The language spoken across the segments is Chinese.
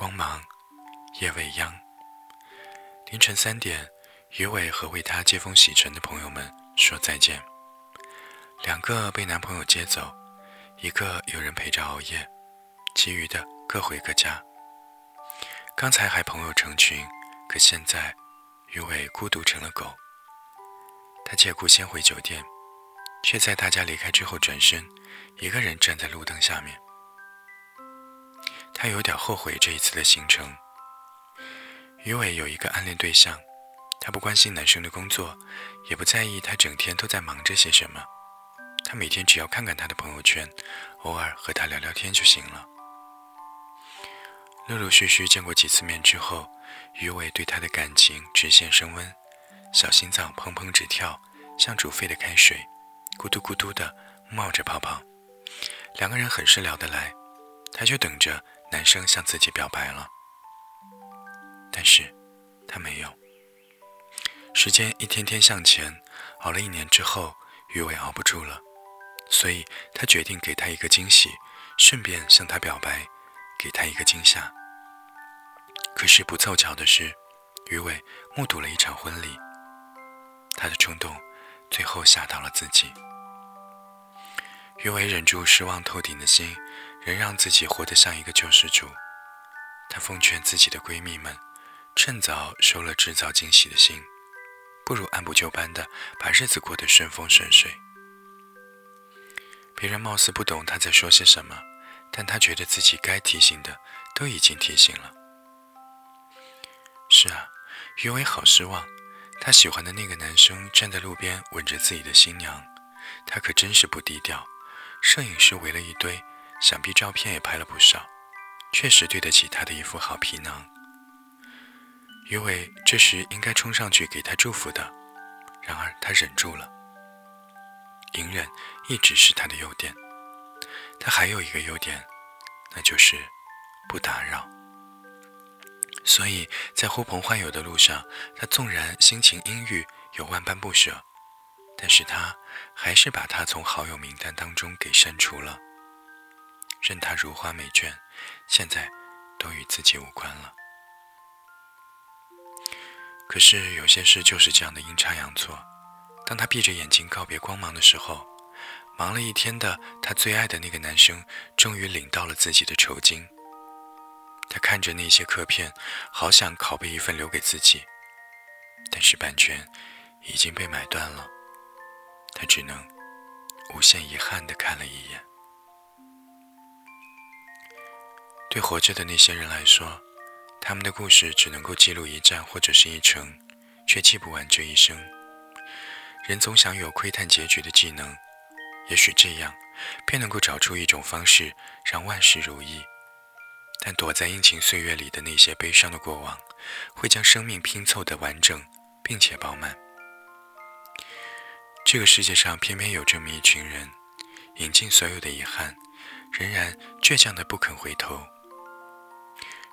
光芒，夜未央。凌晨三点，于伟和为他接风洗尘的朋友们说再见。两个被男朋友接走，一个有人陪着熬夜，其余的各回各家。刚才还朋友成群，可现在，于伟孤独成了狗。他借故先回酒店，却在大家离开之后转身，一个人站在路灯下面。他有点后悔这一次的行程。于伟有一个暗恋对象，他不关心男生的工作，也不在意他整天都在忙着些什么。他每天只要看看他的朋友圈，偶尔和他聊聊天就行了。陆陆续续见过几次面之后，于伟对他的感情直线升温，小心脏砰砰直跳，像煮沸的开水，咕嘟咕嘟的冒着泡泡。两个人很是聊得来，他就等着。男生向自己表白了，但是他没有。时间一天天向前，熬了一年之后，于伟熬不住了，所以他决定给他一个惊喜，顺便向他表白，给他一个惊吓。可是不凑巧的是，于伟目睹了一场婚礼，他的冲动最后吓到了自己。于伟忍住失望透顶的心。仍让自己活得像一个救世主。她奉劝自己的闺蜜们，趁早收了制造惊喜的心，不如按部就班的把日子过得顺风顺水。别人貌似不懂她在说些什么，但她觉得自己该提醒的都已经提醒了。是啊，于伟好失望。他喜欢的那个男生站在路边吻着自己的新娘，他可真是不低调。摄影师围了一堆。想必照片也拍了不少，确实对得起他的一副好皮囊。于伟这时应该冲上去给他祝福的，然而他忍住了。隐忍一直是他的优点，他还有一个优点，那就是不打扰。所以在呼朋唤友的路上，他纵然心情阴郁，有万般不舍，但是他还是把他从好友名单当中给删除了。任他如花美眷，现在都与自己无关了。可是有些事就是这样的阴差阳错。当他闭着眼睛告别光芒的时候，忙了一天的他最爱的那个男生终于领到了自己的酬金。他看着那些刻片，好想拷贝一份留给自己，但是版权已经被买断了。他只能无限遗憾地看了一眼。对活着的那些人来说，他们的故事只能够记录一站或者是一程，却记不完这一生。人总想有窥探结局的技能，也许这样便能够找出一种方式让万事如意。但躲在阴晴岁月里的那些悲伤的过往，会将生命拼凑的完整并且饱满。这个世界上偏偏有这么一群人，饮尽所有的遗憾，仍然倔强的不肯回头。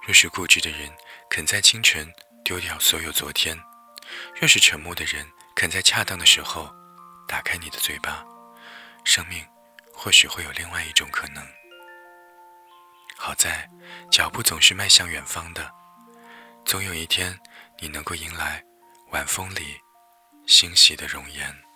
若是固执的人肯在清晨丢掉所有昨天，若是沉默的人肯在恰当的时候打开你的嘴巴，生命或许会有另外一种可能。好在脚步总是迈向远方的，总有一天你能够迎来晚风里欣喜的容颜。